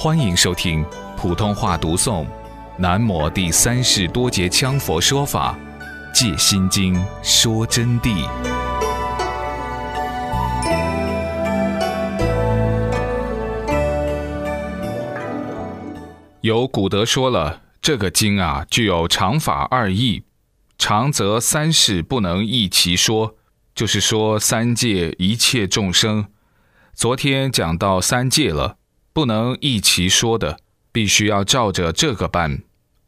欢迎收听普通话读诵《南摩第三世多杰羌佛说法·戒心经》说真谛。有古德说了，这个经啊，具有常法二义。常则三世不能一齐说，就是说三界一切众生。昨天讲到三界了。不能一齐说的，必须要照着这个办。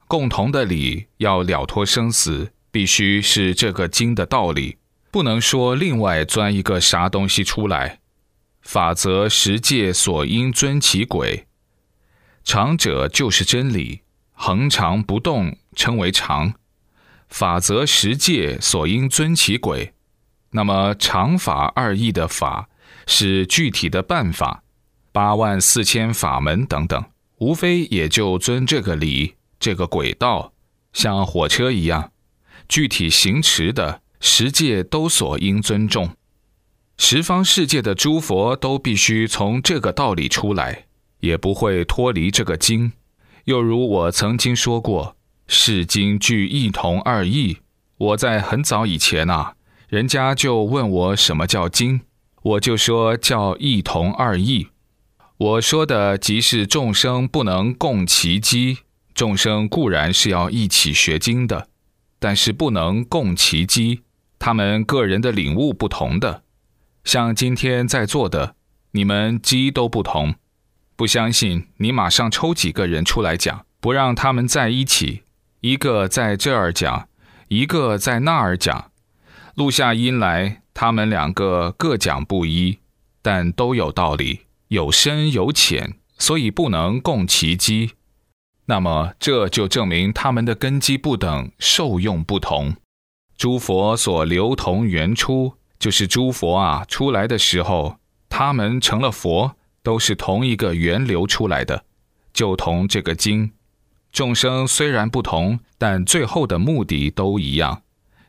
共同的理要了脱生死，必须是这个经的道理，不能说另外钻一个啥东西出来。法则十界所应遵其轨，常者就是真理，恒常不动称为常。法则十界所应遵其轨，那么常法二义的法是具体的办法。八万四千法门等等，无非也就遵这个理、这个轨道，像火车一样，具体行持的十界都所应尊重。十方世界的诸佛都必须从这个道理出来，也不会脱离这个经。又如我曾经说过，是经具一同二义。我在很早以前呐，人家就问我什么叫经，我就说叫一同二义。我说的即是众生不能共其机，众生固然是要一起学经的，但是不能共其机，他们个人的领悟不同的。像今天在座的，你们机都不同，不相信你马上抽几个人出来讲，不让他们在一起，一个在这儿讲，一个在那儿讲，录下音来，他们两个各讲不一，但都有道理。有深有浅，所以不能共其机。那么这就证明他们的根基不等，受用不同。诸佛所流同原出，就是诸佛啊出来的时候，他们成了佛，都是同一个源流出来的，就同这个经。众生虽然不同，但最后的目的都一样，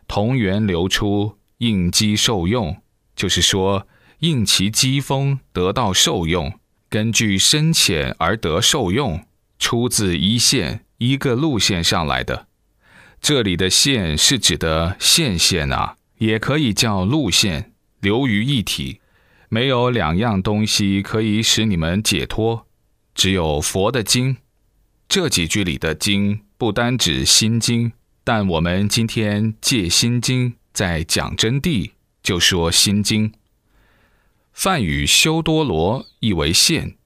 同源流出，应机受用，就是说。应其机锋得到受用，根据深浅而得受用，出自一线一个路线上来的。这里的线是指的线线啊，也可以叫路线，流于一体，没有两样东西可以使你们解脱，只有佛的经。这几句里的经不单指心经，但我们今天借心经在讲真谛，就说心经。梵语修多罗意为线，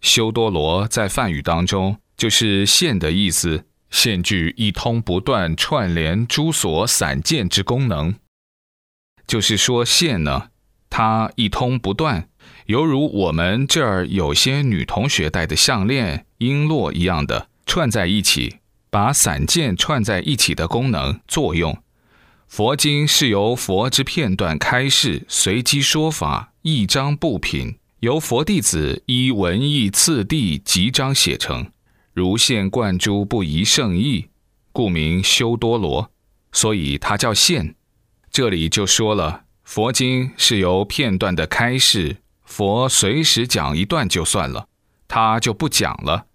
修多罗在梵语当中就是线的意思，线具一通不断串联诸所散件之功能。就是说线呢，它一通不断，犹如我们这儿有些女同学戴的项链、璎珞一样的串在一起，把散件串在一起的功能作用。佛经是由佛之片段开示，随机说法，一章布品，由佛弟子依文义次第集章写成，如现贯诸不疑圣意，故名修多罗。所以它叫现。这里就说了，佛经是由片段的开示，佛随时讲一段就算了，他就不讲了，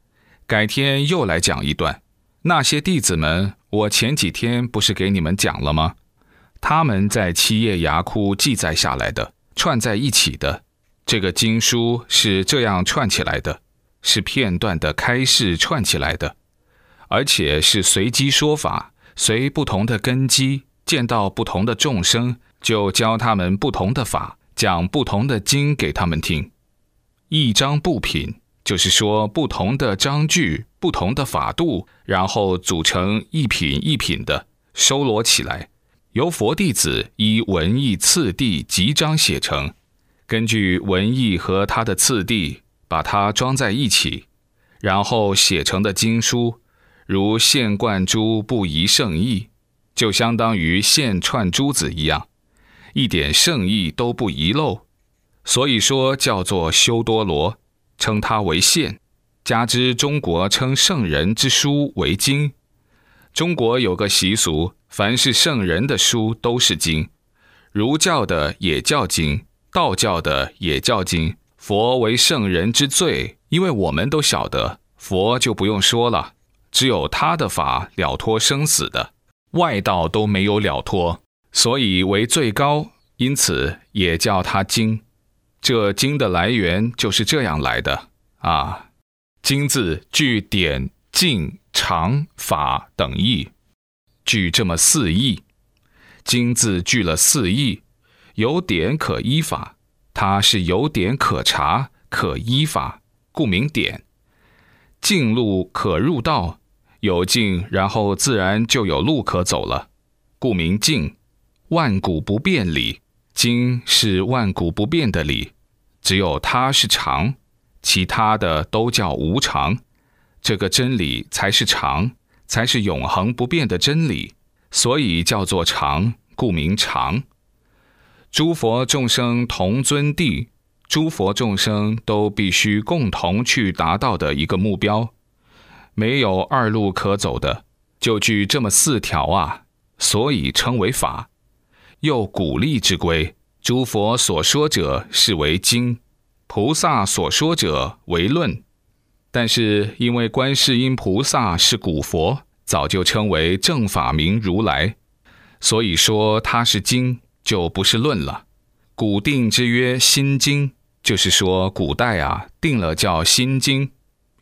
改天又来讲一段。那些弟子们，我前几天不是给你们讲了吗？他们在七叶崖窟记载下来的，串在一起的这个经书是这样串起来的，是片段的开示串起来的，而且是随机说法，随不同的根基，见到不同的众生，就教他们不同的法，讲不同的经给他们听。一章不品，就是说不同的章句、不同的法度，然后组成一品一品的收罗起来。由佛弟子依文义次第集章写成，根据文义和它的次第，把它装在一起，然后写成的经书，如现贯珠不遗圣意，就相当于现串珠子一样，一点圣意都不遗漏，所以说叫做修多罗，称它为现。加之中国称圣人之书为经，中国有个习俗。凡是圣人的书都是经，儒教的也叫经，道教的也叫经。佛为圣人之最，因为我们都晓得，佛就不用说了，只有他的法了脱生死的，外道都没有了脱，所以为最高，因此也叫他经。这经的来源就是这样来的啊。经字据典、静、常、法等义，具这么四义。经字具了四义，有典可依法，它是有典可查、可依法，故名典。径路可入道，有径，然后自然就有路可走了，故名径。万古不变理，经是万古不变的理。只有它是常，其他的都叫无常。这个真理才是常，才是永恒不变的真理，所以叫做常，故名常。诸佛众生同尊地，诸佛众生都必须共同去达到的一个目标，没有二路可走的，就据这么四条啊，所以称为法。又鼓励之规。诸佛所说者是为经，菩萨所说者为论。但是因为观世音菩萨是古佛，早就称为正法明如来，所以说他是经，就不是论了。古定之曰心经，就是说古代啊定了叫心经。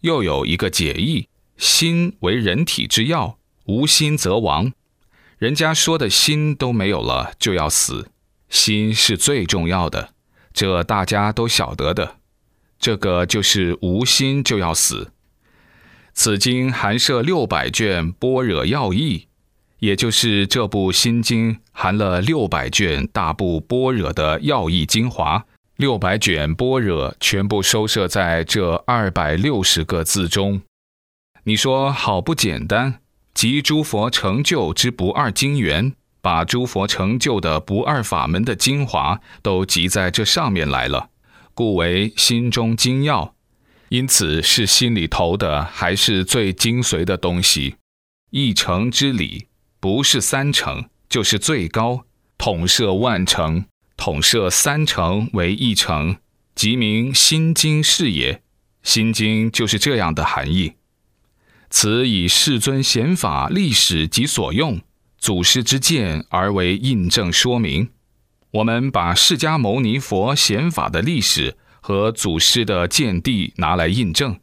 又有一个解义：心为人体之要，无心则亡。人家说的心都没有了，就要死。心是最重要的，这大家都晓得的。这个就是无心就要死。此经含摄六百卷般若要义，也就是这部心经含了六百卷大部般若的要义精华。六百卷般若全部收摄在这二百六十个字中。你说好不简单？集诸佛成就之不二经源。把诸佛成就的不二法门的精华都集在这上面来了，故为心中精要。因此是心里头的，还是最精髓的东西。一成之理，不是三成，就是最高。统摄万成，统摄三成为一成，即名心经是也。心经就是这样的含义。此以世尊显法历史及所用。祖师之见而为印证说明，我们把释迦牟尼佛显法的历史和祖师的见地拿来印证。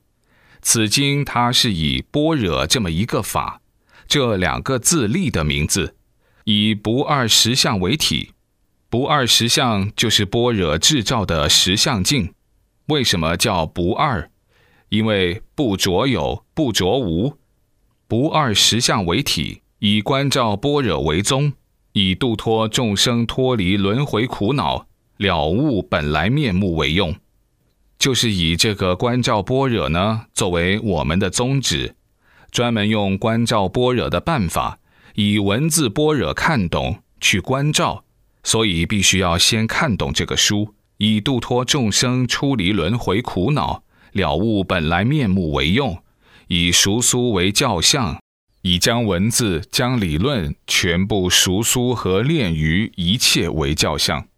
此经它是以般若这么一个法，这两个字立的名字，以不二实相为体。不二实相就是般若制造的实相境。为什么叫不二？因为不着有，不着无，不二实相为体。以观照般若为宗，以度脱众生脱离轮回苦恼、了悟本来面目为用，就是以这个观照般若呢作为我们的宗旨，专门用观照般若的办法，以文字般若看懂去关照，所以必须要先看懂这个书，以度脱众生出离轮回苦恼、了悟本来面目为用，以熟苏为教相。以将文字、将理论全部熟书和练于一切为教相。